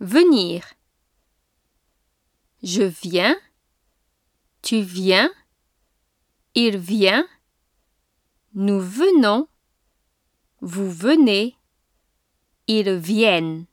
Venir. Je viens. Tu viens. Il vient. Nous venons. Vous venez. Ils viennent.